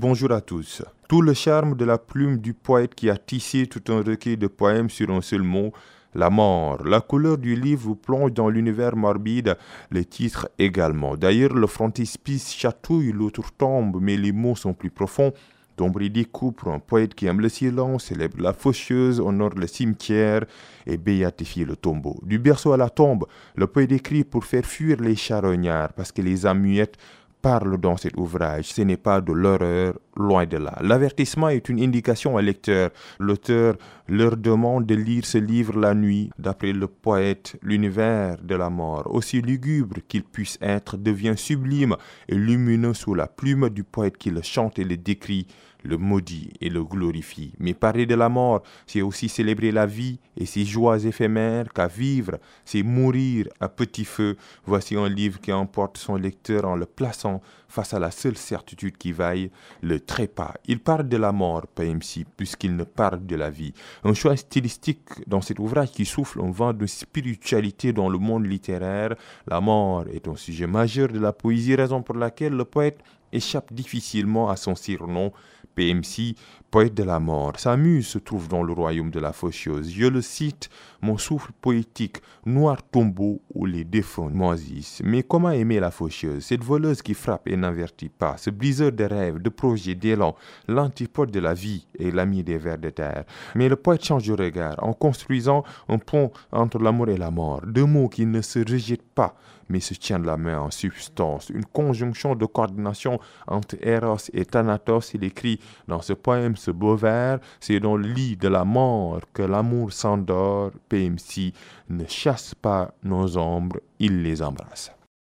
Bonjour à tous. Tout le charme de la plume du poète qui a tissé tout un recueil de poèmes sur un seul mot, la mort. La couleur du livre vous plonge dans l'univers morbide, les titres également. D'ailleurs, le frontispice chatouille, l'autre tombe, mais les mots sont plus profonds. Dombridi pour un poète qui aime le silence, célèbre la faucheuse, honore le cimetière et béatifie le tombeau. Du berceau à la tombe, le poète écrit pour faire fuir les charognards, parce que les amuettes parle dans cet ouvrage. Ce n'est pas de l'horreur, loin de là. L'avertissement est une indication à lecteur. L'auteur leur demande de lire ce livre la nuit. D'après le poète, l'univers de la mort, aussi lugubre qu'il puisse être, devient sublime et lumineux sous la plume du poète qui le chante et le décrit le maudit et le glorifie. Mais parler de la mort, c'est aussi célébrer la vie et ses joies éphémères, qu'à vivre, c'est mourir à petit feu. Voici un livre qui emporte son lecteur en le plaçant face à la seule certitude qui vaille, le trépas. Il parle de la mort, PMC, puisqu'il ne parle de la vie. Un choix stylistique dans cet ouvrage qui souffle un vent de spiritualité dans le monde littéraire. La mort est un sujet majeur de la poésie, raison pour laquelle le poète échappe difficilement à son surnom PMC, poète de la mort. Sa muse se trouve dans le royaume de la faucheuse. Je le cite, mon souffle poétique, noir tombeau où les défunts moisissent. Mais comment aimer la faucheuse, cette voleuse qui frappe et n'avertit pas, ce briseur de rêves, de projets, d'élan, l'antipode de la vie et l'ami des vers de terre. Mais le poète change de regard en construisant un pont entre l'amour et la mort, deux mots qui ne se rejettent pas, mais se tiennent la main en substance, une conjonction de coordination entre Eros et Thanatos. Il écrit dans ce poème, ce beau vers, c'est dans le lit de la mort que l'amour s'endort. PMC ne chasse pas nos ombres, il les embrasse.